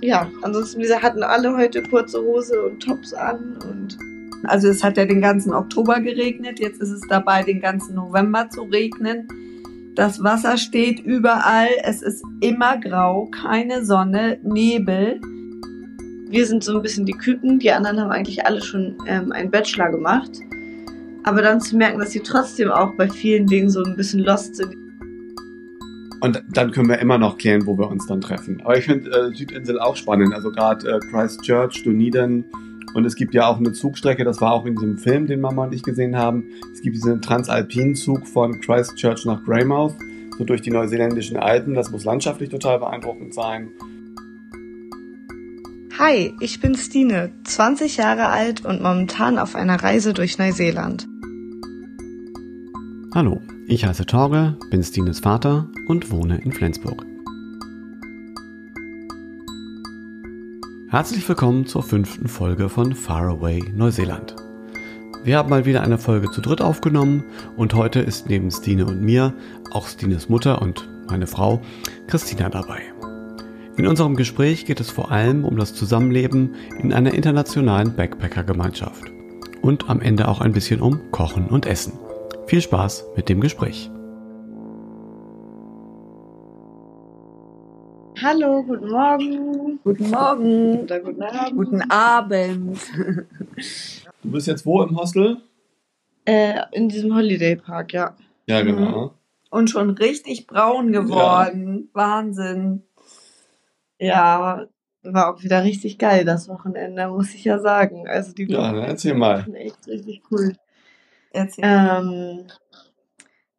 ja, ansonsten, wir hatten alle heute kurze Hose und Tops an und. Also es hat ja den ganzen Oktober geregnet, jetzt ist es dabei, den ganzen November zu regnen. Das Wasser steht überall, es ist immer grau, keine Sonne, Nebel. Wir sind so ein bisschen die Küken, die anderen haben eigentlich alle schon ähm, einen Bachelor gemacht. Aber dann zu merken, dass sie trotzdem auch bei vielen Dingen so ein bisschen lost sind. Und dann können wir immer noch klären, wo wir uns dann treffen. Aber ich finde äh, Südinsel auch spannend. Also gerade äh, Christchurch, Dunedin. Und es gibt ja auch eine Zugstrecke, das war auch in diesem Film, den Mama und ich gesehen haben. Es gibt diesen Transalpin-Zug von Christchurch nach Greymouth, so durch die neuseeländischen Alpen. Das muss landschaftlich total beeindruckend sein. Hi, ich bin Stine, 20 Jahre alt und momentan auf einer Reise durch Neuseeland. Hallo, ich heiße Torge, bin Stines Vater und wohne in Flensburg. Herzlich willkommen zur fünften Folge von Faraway Neuseeland. Wir haben mal wieder eine Folge zu dritt aufgenommen und heute ist neben Stine und mir auch Stines Mutter und meine Frau Christina dabei. In unserem Gespräch geht es vor allem um das Zusammenleben in einer internationalen Backpacker-Gemeinschaft und am Ende auch ein bisschen um Kochen und Essen. Viel Spaß mit dem Gespräch. Hallo, guten Morgen. Guten Morgen. Oder guten Abend. Guten Abend. Du bist jetzt wo im Hostel? Äh, in diesem Holiday Park, ja. Ja, genau. Und schon richtig braun geworden. Wahnsinn. Ja, war auch wieder richtig geil das Wochenende, muss ich ja sagen. Also die Ja, dann erzähl mal. waren echt richtig cool. Erzähl. Ähm,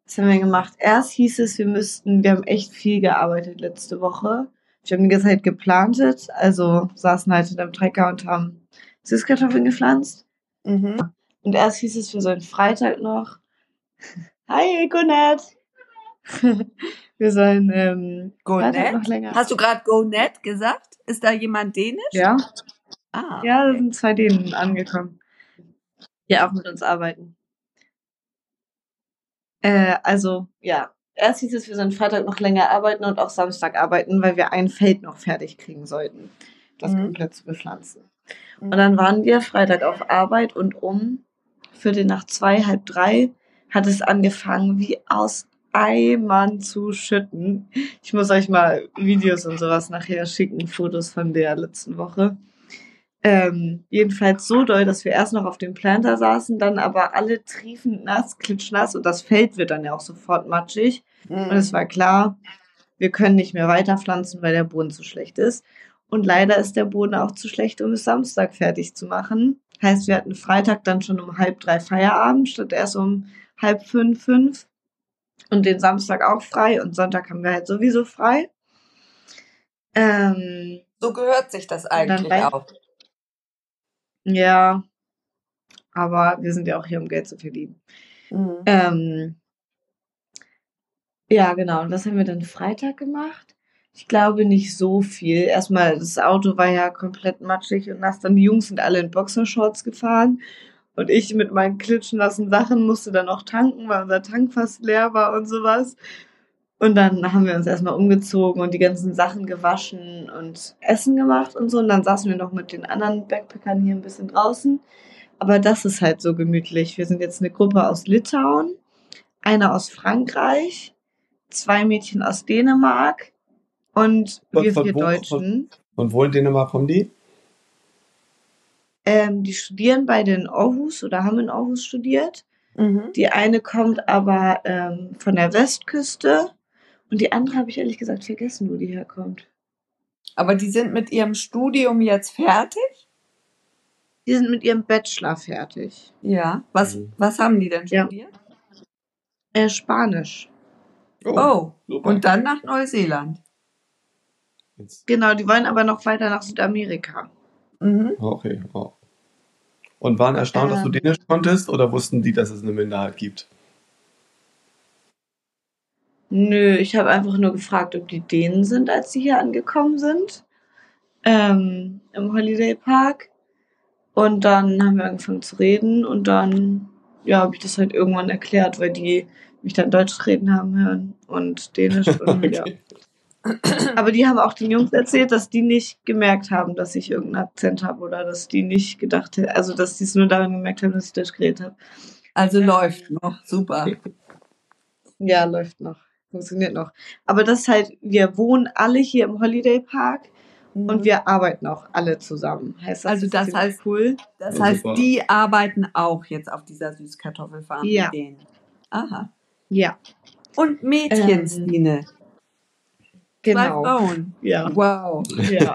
was haben wir gemacht? Erst hieß es, wir müssten, wir haben echt viel gearbeitet letzte Woche. Wir haben die ganze Zeit geplantet, also saßen halt hinterm Trecker und haben Süßkartoffeln gepflanzt. Mhm. Und erst hieß es, wir sollen Freitag noch. Hi, Gunnar! wir sollen ähm, Go Freitag noch länger. Hast du gerade Go net gesagt? Ist da jemand dänisch? ja? Ah. Ja, da sind zwei Dänen angekommen. Die auch mit uns arbeiten. Äh, also, ja. Erst hieß es, wir sollen Freitag noch länger arbeiten und auch Samstag arbeiten, weil wir ein Feld noch fertig kriegen sollten, das Mhm. komplett zu bepflanzen. Und dann waren wir Freitag auf Arbeit und um Viertel nach zwei, halb drei hat es angefangen, wie aus Eimern zu schütten. Ich muss euch mal Videos und sowas nachher schicken, Fotos von der letzten Woche. Ähm, jedenfalls so doll, dass wir erst noch auf dem Planter saßen, dann aber alle triefend nass, klitschnass und das Feld wird dann ja auch sofort matschig. Und es war klar, wir können nicht mehr weiterpflanzen, weil der Boden zu schlecht ist. Und leider ist der Boden auch zu schlecht, um es Samstag fertig zu machen. Heißt, wir hatten Freitag dann schon um halb drei Feierabend, statt erst um halb fünf, fünf. Und den Samstag auch frei und Sonntag haben wir halt sowieso frei. Ähm, So gehört sich das eigentlich auch. Ja, aber wir sind ja auch hier, um Geld zu verdienen. Mhm. Ähm, ja, genau. Und was haben wir dann Freitag gemacht? Ich glaube nicht so viel. Erstmal, das Auto war ja komplett matschig und nass. Dann die Jungs sind alle in Boxershorts gefahren. Und ich mit meinen klitschnassen Sachen musste dann auch tanken, weil unser Tank fast leer war und sowas. Und dann haben wir uns erstmal umgezogen und die ganzen Sachen gewaschen und Essen gemacht und so. Und dann saßen wir noch mit den anderen Backpackern hier ein bisschen draußen. Aber das ist halt so gemütlich. Wir sind jetzt eine Gruppe aus Litauen, eine aus Frankreich, zwei Mädchen aus Dänemark und Von- wir vier Deutschen. Und wo in Dänemark kommen die? Ähm, die studieren beide in Aarhus oder haben in Aarhus studiert. Mhm. Die eine kommt aber ähm, von der Westküste und die andere habe ich ehrlich gesagt vergessen, wo die herkommt. Aber die sind mit ihrem Studium jetzt fertig? Die sind mit ihrem Bachelor fertig. Ja. Was, Mhm. was haben die denn Ja. studiert? Äh, Spanisch. Oh. super. Und dann nach Neuseeland. Jetzt- Genau, die wollen aber noch weiter nach Südamerika. Mhm. Okay, wow. Und waren erstaunt, dass du Ähm. Dänisch konntest oder wussten die, dass es eine Minderheit gibt? Nö, ich habe einfach nur gefragt, ob die Dänen sind, als sie hier angekommen sind. Ähm, Im Holiday Park. Und dann haben wir angefangen zu reden und dann, ja, habe ich das halt irgendwann erklärt, weil die mich dann Deutsch reden haben hören und Dänisch und ja. Okay. Aber die haben auch den Jungs erzählt, dass die nicht gemerkt haben, dass ich irgendeinen Akzent habe oder dass die nicht gedacht hätten, also dass die es nur daran gemerkt haben, dass ich Deutsch geredet habe. Also läuft noch, super. Ja, läuft noch. Funktioniert noch. Aber das ist halt, wir wohnen alle hier im Holiday Park und wir arbeiten auch alle zusammen. Heißt das Also das heißt- cool. Das Ja, heißt, super. die arbeiten auch jetzt auf dieser Süßkartoffelfarm Ja. mit denen. Aha. Ja, Und Mädchenstine. Zwei genau. Frauen. Ja, Wow. ja.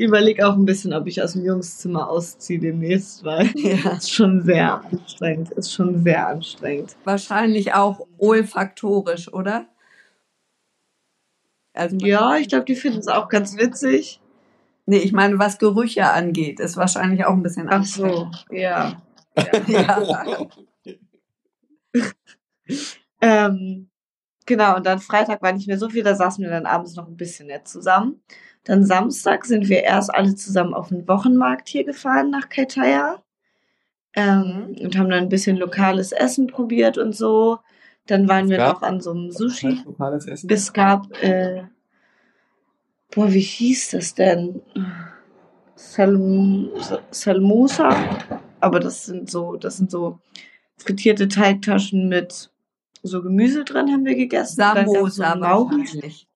Ich überlege auch ein bisschen, ob ich aus dem Jungszimmer ausziehe demnächst, weil Ja. ist schon sehr anstrengend. Ist schon sehr anstrengend. Wahrscheinlich auch olfaktorisch, oder? Also Ja, ich glaube, die finden es auch ganz witzig. Nee, ich meine, was Gerüche angeht, ist wahrscheinlich auch ein bisschen Ach so, anstrengend. ja. Ja. Ähm, genau, und dann Freitag war nicht mehr so viel, da saßen wir dann abends noch ein bisschen nett zusammen. Dann Samstag sind wir erst alle zusammen auf den Wochenmarkt hier gefahren nach Kaitaya. Ähm, und haben dann ein bisschen lokales Essen probiert und so. Dann waren wir noch an so einem Sushi. Lokales Essen? Es gab, äh, boah, wie hieß das denn? Salm, Salmosa. Aber das sind so, das sind so frittierte Teigtaschen mit so Gemüse drin, haben wir gegessen. Samosa wahrscheinlich.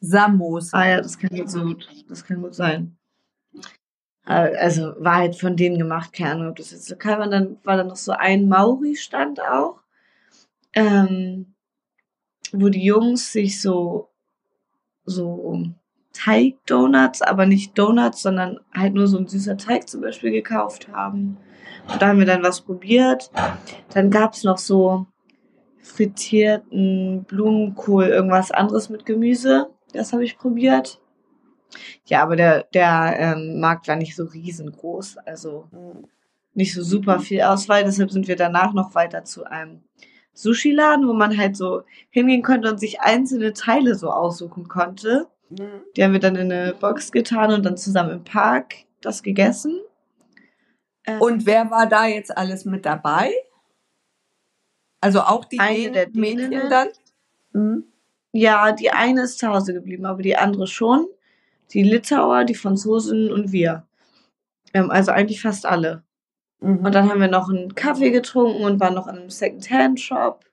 Samosa. Ah ja, das kann gut, so, das kann gut sein. Äh, Also war halt von denen gemacht, keine Ahnung, ob das jetzt lokal war. Dann war da noch so ein Mauri-Stand auch, ähm, wo die Jungs sich so, so Teig-Donuts, aber nicht Donuts, sondern halt nur so ein süßer Teig zum Beispiel gekauft haben. Und da haben wir dann was probiert. Dann gab's noch so frittierten Blumenkohl, irgendwas anderes mit Gemüse. Das habe ich probiert. Ja, aber der, der ähm, Markt war nicht so riesengroß, also nicht so super viel Auswahl. Deshalb sind wir danach noch weiter zu einem Sushi-Laden, wo man halt so hingehen konnte und sich einzelne Teile so aussuchen konnte. Mhm. Die haben wir dann in eine Box getan und dann zusammen im Park das gegessen. Ähm, Und wer war da jetzt alles mit dabei? Also auch die Eine Dänen- der Mädchen dann? Mhm. Ja, die eine ist zu Hause geblieben, aber die andere schon. Die Litauer, die Franzosen und wir. Ähm, also eigentlich fast alle. Mhm. Und dann haben wir noch einen Kaffee getrunken und waren noch in einem Second-Hand-Shop.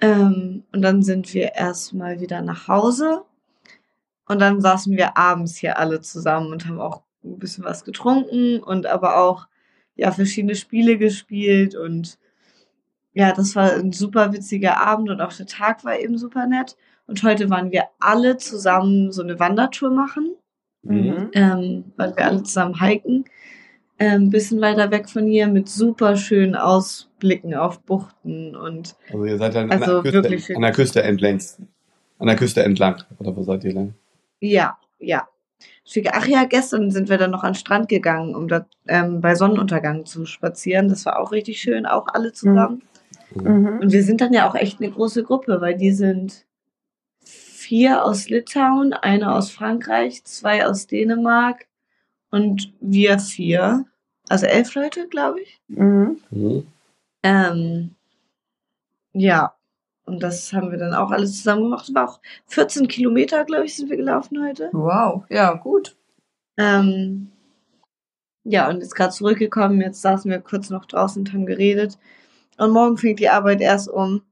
Ähm, und dann sind wir erstmal wieder nach Hause. Und dann saßen wir abends hier alle zusammen und haben auch ein bisschen was getrunken und aber auch ja verschiedene Spiele gespielt und ja, das war ein super witziger Abend und auch der Tag war eben super nett. Und heute waren wir alle zusammen so eine Wandertour machen Mhm. ähm, weil wir alle zusammen hiken. Ein ähm, bisschen weiter weg von hier mit super schönen Ausblicken auf Buchten und Also ihr seid dann Also an, der Küste, wirklich schön. an der Küste entlang. An der Küste entlang. Oder wo seid ihr lang? ja, ja. Ach ja, gestern sind wir dann noch an den Strand gegangen, um da ähm, bei Sonnenuntergang zu spazieren. Das war auch richtig schön, auch alle zusammen. Mhm. Und wir sind dann ja auch echt eine große Gruppe, weil die sind vier aus Litauen, eine aus Frankreich, zwei aus Dänemark und wir vier. Also elf Leute, glaube ich. Mhm. Mhm. Ähm, ja, und das haben wir dann auch alles zusammen gemacht. Es war auch 14 Kilometer, glaube ich, sind wir gelaufen heute. Wow, ja, gut. Ähm, ja, und jetzt gerade zurückgekommen. Jetzt saßen wir kurz noch draußen und haben geredet. Und morgen fängt die Arbeit erst um,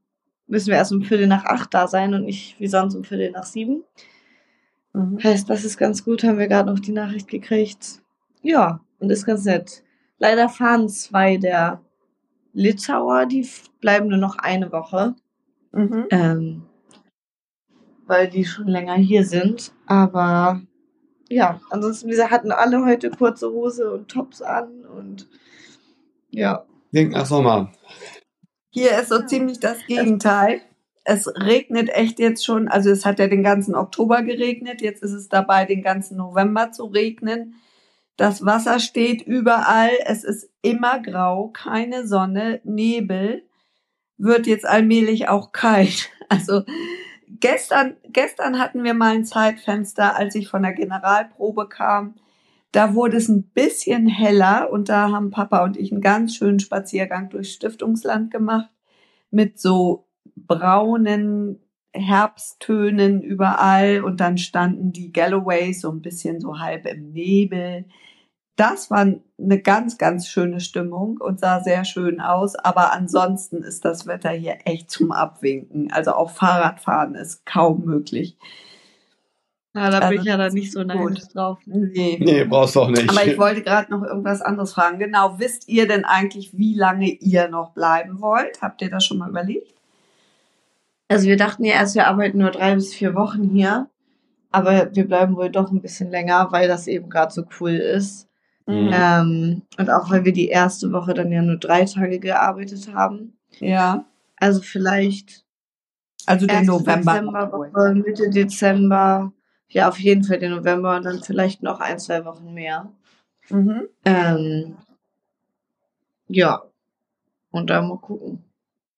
müssen wir erst um Viertel nach acht da sein und nicht wie sonst um Viertel nach sieben. Mhm. Heißt, das ist ganz gut, haben wir gerade noch die Nachricht gekriegt. Ja, und ist ganz nett. Leider fahren zwei der Litauer, die bleiben nur noch eine Woche. Mhm. ähm, weil die schon länger hier sind. Aber ja, ansonsten, wir hatten alle heute kurze Hose und Tops an und ja. Klingt nach Sommer. Hier ist so ziemlich das Gegenteil. Es regnet echt jetzt schon, also es hat ja den ganzen Oktober geregnet, jetzt ist es dabei, den ganzen November zu regnen. Das Wasser steht überall, es ist immer grau, keine Sonne, Nebel, wird jetzt allmählich auch kalt. Also gestern, gestern hatten wir mal ein Zeitfenster, als ich von der Generalprobe kam. Da wurde es ein bisschen heller und da haben Papa und ich einen ganz schönen Spaziergang durchs Stiftungsland gemacht mit so braunen Herbsttönen überall und dann standen die Galloways so ein bisschen so halb im Nebel. Das war eine ganz, ganz schöne Stimmung und sah sehr schön aus. Aber ansonsten ist das Wetter hier echt zum Abwinken. Also auch Fahrradfahren ist kaum möglich. Ja, da bin ich ja dann nicht so neidisch drauf. Nee. Nee, brauchst du auch nicht. Aber ich wollte gerade noch irgendwas anderes fragen. Genau, wisst ihr denn eigentlich, wie lange ihr noch bleiben wollt? Habt ihr das schon mal überlegt? Also wir dachten ja erst, wir arbeiten nur drei bis vier Wochen hier. Aber wir bleiben wohl doch ein bisschen länger, weil das eben gerade so cool ist. Mhm. Ähm, und auch weil wir die erste Woche dann ja nur drei Tage gearbeitet haben. Ja. Also vielleicht Also den November. Mitte Dezember. Ja, auf jeden Fall den November und dann vielleicht noch ein, zwei Wochen mehr. Mhm. Ähm, ja. Und dann mal gucken.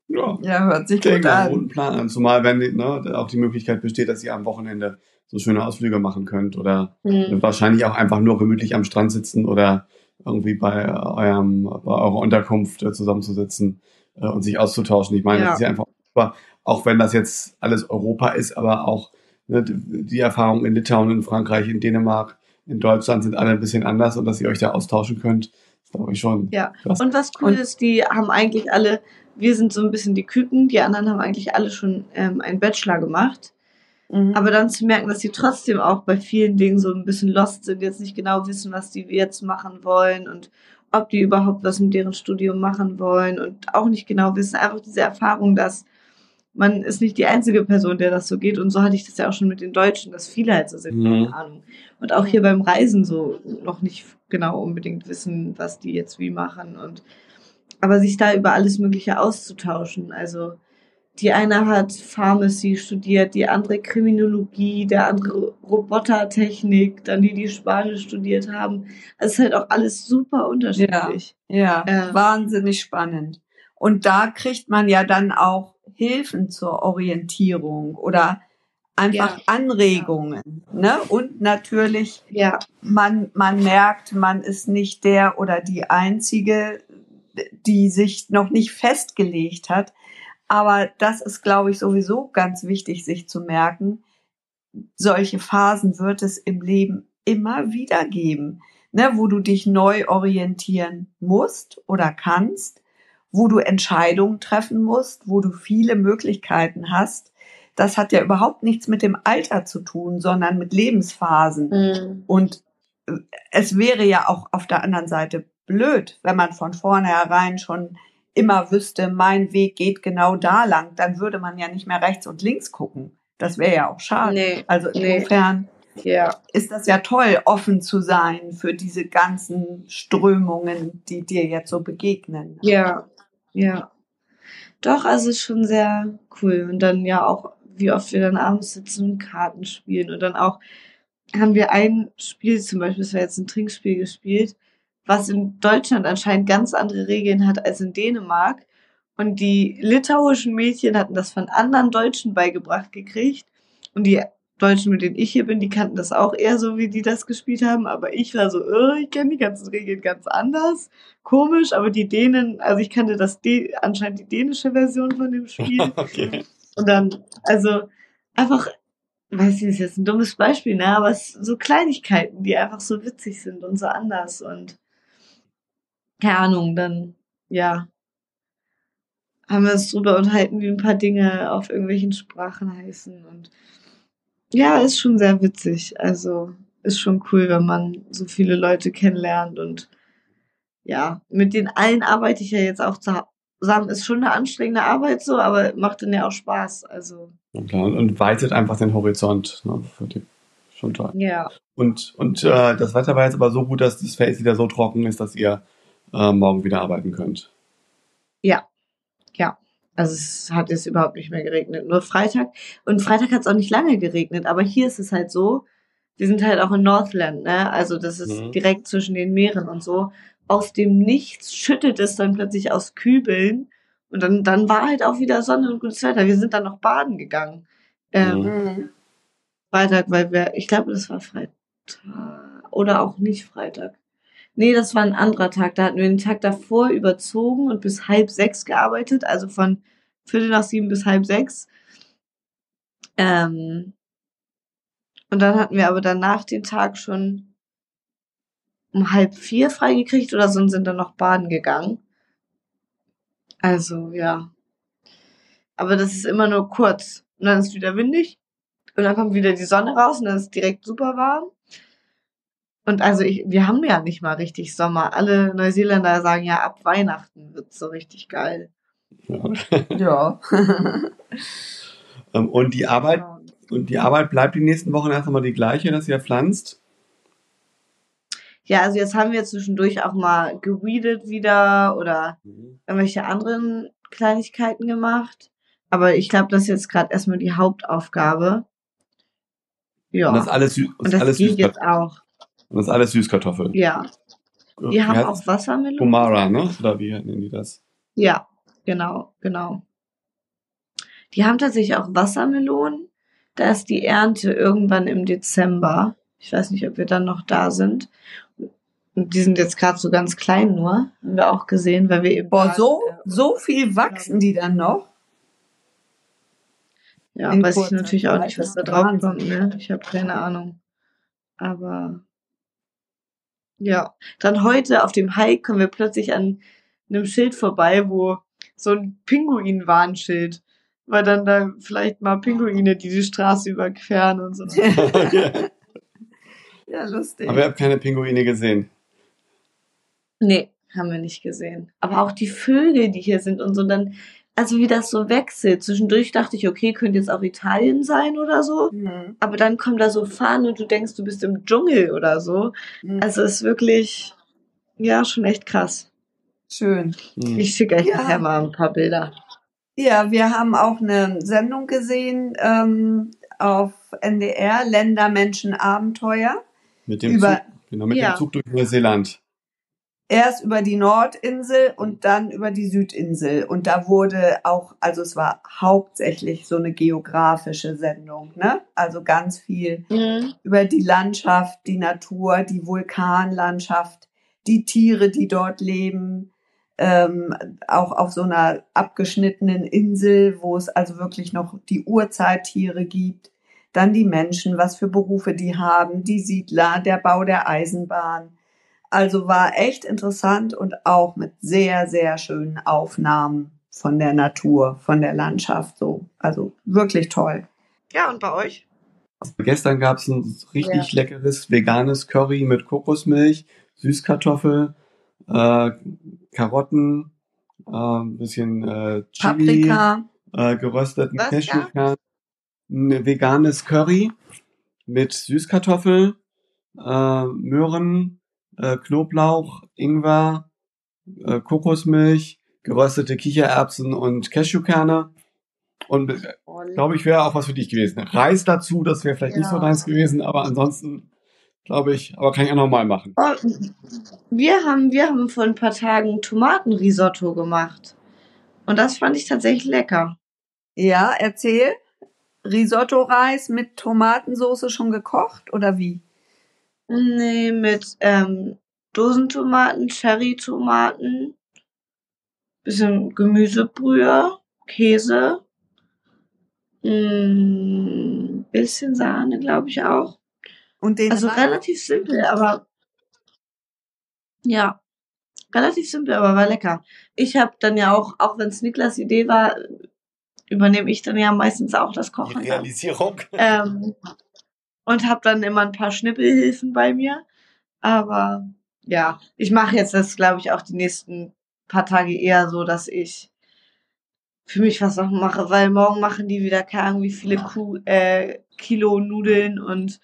ja, Ja, hört sich gut an. guten Plan an. Zumal, wenn ne, auch die Möglichkeit besteht, dass ihr am Wochenende so schöne Ausflüge machen könnt oder Hm. wahrscheinlich auch einfach nur gemütlich am Strand sitzen oder irgendwie bei eurem, bei eurer Unterkunft äh, zusammenzusitzen äh, und sich auszutauschen. Ich meine, Ja. das ist ja einfach super, auch wenn das jetzt alles Europa ist, aber auch die die Erfahrungen in Litauen, in Frankreich, in Dänemark, in Deutschland sind alle ein bisschen anders und dass ihr euch da austauschen könnt, ist glaube ich schon. Ja. krass. Und was cool Und- ist, die haben eigentlich alle, wir sind so ein bisschen die Küken, die anderen haben eigentlich alle schon ähm, einen Bachelor gemacht. Mhm. Aber dann zu merken, dass sie trotzdem auch bei vielen Dingen so ein bisschen lost sind, jetzt nicht genau wissen, was die jetzt machen wollen und ob die überhaupt was mit deren Studium machen wollen und auch nicht genau wissen. Einfach diese Erfahrung, dass man ist nicht die einzige Person, der das so geht. Und so hatte ich das ja auch schon mit den Deutschen, dass viele halt so sind, Mhm. keine Ahnung. Und auch hier beim Reisen so noch nicht genau unbedingt wissen, was die jetzt wie machen. Und aber sich da über alles Mögliche auszutauschen. Also die eine hat Pharmacy studiert, die andere Kriminologie, der andere Robotertechnik, dann die, die Spanisch studiert haben. Es ist halt auch alles super unterschiedlich. Ja, Ja. wahnsinnig spannend. Und da kriegt man ja dann auch Hilfen zur Orientierung oder einfach Ja. Anregungen. Ne? Und natürlich, Ja, man, man merkt, man ist nicht der oder die Einzige, die sich noch nicht festgelegt hat. Aber das ist, glaube ich, sowieso ganz wichtig, sich zu merken. Solche Phasen wird es im Leben immer wieder geben, ne, wo du dich neu orientieren musst oder kannst, wo du Entscheidungen treffen musst, wo du viele Möglichkeiten hast. Das hat ja überhaupt nichts mit dem Alter zu tun, sondern mit Lebensphasen. Mhm. Und äh, es wäre ja auch auf der anderen Seite blöd, wenn man von vornherein schon immer wüsste, mein Weg geht genau da lang, dann würde man ja nicht mehr rechts und links gucken. Das wäre ja auch schade. Nee, also nee. insofern ja, ist das ja toll, offen zu sein für diese ganzen Strömungen, die dir jetzt so begegnen. ja, ja. Doch, also ist schon sehr cool. Und dann ja auch, wie oft wir dann abends sitzen und Karten spielen. Und dann auch haben wir ein Spiel, zum Beispiel, das war jetzt ein Trinkspiel gespielt, was in Deutschland anscheinend ganz andere Regeln hat als in Dänemark. Und die litauischen Mädchen hatten das von anderen Deutschen beigebracht gekriegt. Und die Deutschen, mit denen ich hier bin, die kannten das auch eher so, wie die das gespielt haben. Aber ich war so, äh, ich kenne die ganzen Regeln ganz anders. Komisch, aber die Dänen, also ich kannte das Dä anscheinend die dänische Version von dem Spiel. okay. Und dann, also einfach, weiß ich, ist jetzt ein dummes Beispiel, ne? Aber es so Kleinigkeiten, die einfach so witzig sind und so anders und keine Ahnung, dann, ja, haben wir uns drüber unterhalten, wie ein paar Dinge auf irgendwelchen Sprachen heißen und ja, ist schon sehr witzig. Also ist schon cool, wenn man so viele Leute kennenlernt und ja, mit den allen arbeite ich ja jetzt auch zusammen. Ist schon eine anstrengende Arbeit so, aber macht dann ja auch Spaß. Also. Und, und weitet einfach den Horizont. Ne, für die, schon toll. ja, Und, und äh, das Wetter war jetzt aber so gut, dass das Feld wieder so trocken ist, dass ihr äh, morgen wieder arbeiten könnt. ja, ja. Also es hat jetzt überhaupt nicht mehr geregnet, nur Freitag. Und Freitag hat es auch nicht lange geregnet, aber hier ist es halt so, wir sind halt auch in Northland, ne? Also das ist Mhm. direkt zwischen den Meeren und so. Aus dem Nichts schüttet es dann plötzlich aus Kübeln und dann, dann war halt auch wieder Sonne und gutes Wetter. Wir sind dann noch baden gegangen. Ähm, Mhm. Freitag, weil wir, ich glaube, das war Freitag oder auch nicht Freitag. Nee, das war ein anderer Tag. Da hatten wir den Tag davor überzogen und bis halb sechs gearbeitet, also von Viertel nach sieben bis halb sechs. Ähm, und dann hatten wir aber danach den Tag schon um halb vier freigekriegt oder so und sind dann noch baden gegangen. Also, ja. Aber das ist immer nur kurz. Und dann ist wieder windig. Und dann kommt wieder die Sonne raus und dann ist es direkt super warm. Und also ich, wir haben ja nicht mal richtig Sommer. Alle Neuseeländer sagen ja, ab Weihnachten wird's so richtig geil. Ja. Ähm, und die Arbeit, Genau. und die Arbeit bleibt die nächsten Wochen erst einmal die gleiche, dass ihr pflanzt. Ja, also jetzt haben wir zwischendurch auch mal geweedet wieder oder irgendwelche anderen Kleinigkeiten gemacht. Aber ich glaube, das ist jetzt gerade erstmal die Hauptaufgabe. Ja. Und das alles, Sü- Und ist das alles geht jetzt auch. Und das ist alles Süßkartoffel. Ja. Wie Die haben heißt auch es? Wassermelonen. Pomara, ne? Oder wie nennen die das? Ja, genau, genau. Die haben tatsächlich auch Wassermelonen. Da ist die Ernte irgendwann im Dezember. Ich weiß nicht, ob wir dann noch da sind. Und die sind jetzt gerade so ganz klein nur. Haben wir auch gesehen, weil wir eben. Boah, grad, so, äh, so viel wachsen die dann noch? Ja, in weiß ich natürlich auch nicht, was da drauf kommt, ne? Ich habe keine Ahnung. Aber ja, dann heute auf dem Hike kommen wir plötzlich an einem Schild vorbei, wo so ein Pinguin-Warnschild, weil dann da vielleicht mal Pinguine, die die Straße überqueren und so. Ja, lustig. Aber ihr habt keine Pinguine gesehen. Nee, haben wir nicht gesehen. Aber auch die Vögel, die hier sind und so, dann, also wie das so wechselt. Zwischendurch dachte ich, okay, könnte jetzt auch Italien sein oder so. Mhm. Aber dann kommen da so Fahnen und du denkst, du bist im Dschungel oder so. Mhm. Also es ist wirklich, ja, schon echt krass. Schön. Hm. Ich schicke euch Ja. nachher mal ein paar Bilder. Ja, wir haben auch eine Sendung gesehen ähm, auf NDR, Länder, Menschen, Abenteuer. Mit dem Über- Zug, genau, mit Ja. dem Zug durch Neuseeland. Erst über die Nordinsel und dann über die Südinsel. Und da wurde auch, also es war hauptsächlich so eine geografische Sendung, ne? Also ganz viel über die Landschaft, die Natur, die Vulkanlandschaft, die Tiere, die dort leben, ähm, auch auf so einer abgeschnittenen Insel, wo es also wirklich noch die Urzeittiere gibt, dann die Menschen, was für Berufe die haben, die Siedler, der Bau der Eisenbahn. Also war echt interessant und auch mit sehr, sehr schönen Aufnahmen von der Natur, von der Landschaft so. Also wirklich toll. Ja, und bei euch? Gestern gab es ein richtig leckeres veganes Curry mit Kokosmilch, Süßkartoffel, äh, Karotten, äh, ein bisschen äh, Chili, Paprika. äh, gerösteten Cashewkern, ein veganes Curry mit Süßkartoffel, äh, Möhren, äh, Knoblauch, Ingwer, äh, Kokosmilch, geröstete Kichererbsen und Cashewkerne. Und glaube ich, wäre auch was für dich gewesen. Reis dazu, das wäre vielleicht nicht so Ja. nice gewesen, aber ansonsten glaube ich, aber kann ich auch nochmal machen. Oh, wir haben, wir haben vor ein paar Tagen Tomatenrisotto gemacht. Und das fand ich tatsächlich lecker. Ja, erzähl. Risotto-Reis mit Tomatensauce schon gekocht oder wie? Nee, mit ähm, Dosentomaten, Cherrytomaten, bisschen Gemüsebrühe, Käse, mm, bisschen Sahne, glaube ich auch. Und den Also relativ simpel, aber ja, relativ simpel, aber war lecker. Ich habe dann ja auch, auch wenn es Niklas Idee war, übernehme ich dann ja meistens auch das Die Kochen. dann. Realisierung. Ähm, und habe dann immer ein paar Schnippelhilfen bei mir. Aber ja, ich mache jetzt das, glaube ich, auch die nächsten paar Tage eher so, dass ich für mich was noch mache, weil morgen machen die wieder keine Ahnung, wie viele Kuh, äh, Kilo Nudeln und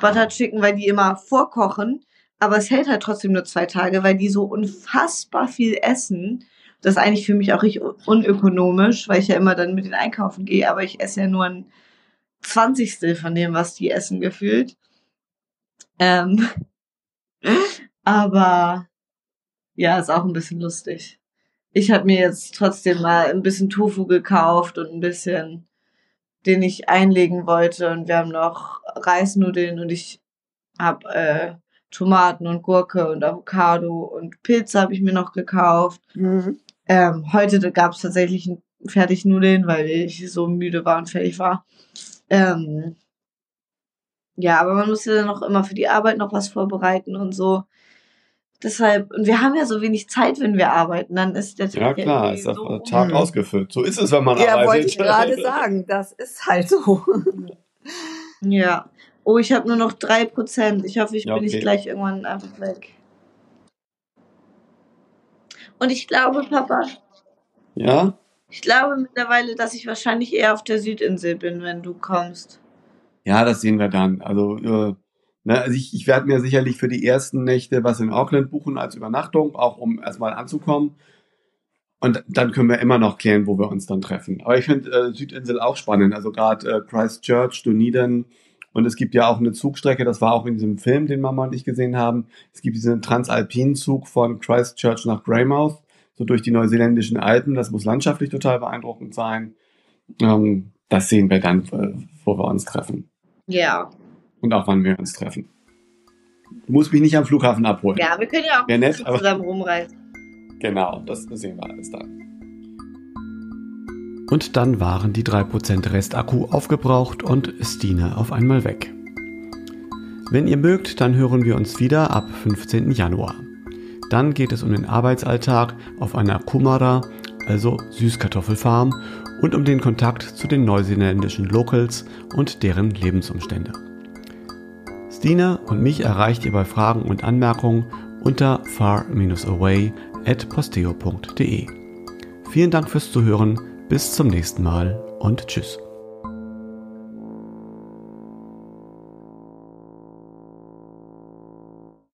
Butter Chicken, weil die immer vorkochen. Aber es hält halt trotzdem nur zwei Tage, weil die so unfassbar viel essen. Das ist eigentlich für mich auch richtig unökonomisch, weil ich ja immer dann mit den einkaufen gehe, aber ich esse ja nur ein Zwanzigstel von dem, was die essen, gefühlt. Ähm, aber ja, ist auch ein bisschen lustig. Ich habe mir jetzt trotzdem mal ein bisschen Tofu gekauft und ein bisschen, den ich einlegen wollte. Und wir haben noch Reisnudeln und ich habe äh, Tomaten und Gurke und Avocado und Pilze habe ich mir noch gekauft. Mhm. Ähm, heute gab es tatsächlich ein- fertig Nudeln, weil ich so müde war und fertig war. Ähm, ja, aber man muss ja dann auch immer für die Arbeit noch was vorbereiten und so. Deshalb, und wir haben ja so wenig Zeit, wenn wir arbeiten, dann ist der Tag Ja klar, ist der so Tag rum. ausgefüllt. So ist es, wenn man Ja, arbeitet. wollte ich gerade sagen. Das ist halt so. Ja. Oh, ich habe nur noch drei Prozent. Ich hoffe, ich Ja, bin nicht gleich irgendwann einfach weg. Und ich glaube, Papa, Ja? Ich glaube mittlerweile, dass ich wahrscheinlich eher auf der Südinsel bin, wenn du kommst. Ja, das sehen wir dann. Also, äh, ne, also ich, ich werde mir sicherlich für die ersten Nächte was in Auckland buchen als Übernachtung, auch um erstmal anzukommen. Und dann können wir immer noch klären, wo wir uns dann treffen. Aber ich finde äh, Südinsel auch spannend. Also gerade äh, Christchurch, Dunedin. Und es gibt ja auch eine Zugstrecke, das war auch in diesem Film, den Mama und ich gesehen haben. Es gibt diesen Transalpin-Zug von Christchurch nach Greymouth, so durch die neuseeländischen Alpen. Das muss landschaftlich total beeindruckend sein. Ähm, das sehen wir dann, äh, wo wir uns treffen. Ja. Und auch wann wir uns treffen. Du musst mich nicht am Flughafen abholen. Ja, wir können ja auch nett, zusammen rumreisen. Genau, das sehen wir alles dann. Und dann waren die 3% Restakku aufgebraucht und Stine auf einmal weg. Wenn ihr mögt, dann hören wir uns wieder ab 15. Januar. Dann geht es um den Arbeitsalltag auf einer Kumara, also Süßkartoffelfarm, und um den Kontakt zu den neuseeländischen Locals und deren Lebensumstände. Stine und mich erreicht ihr bei Fragen und Anmerkungen unter far-away at posteo.de. Vielen Dank fürs Zuhören, bis zum nächsten Mal und tschüss.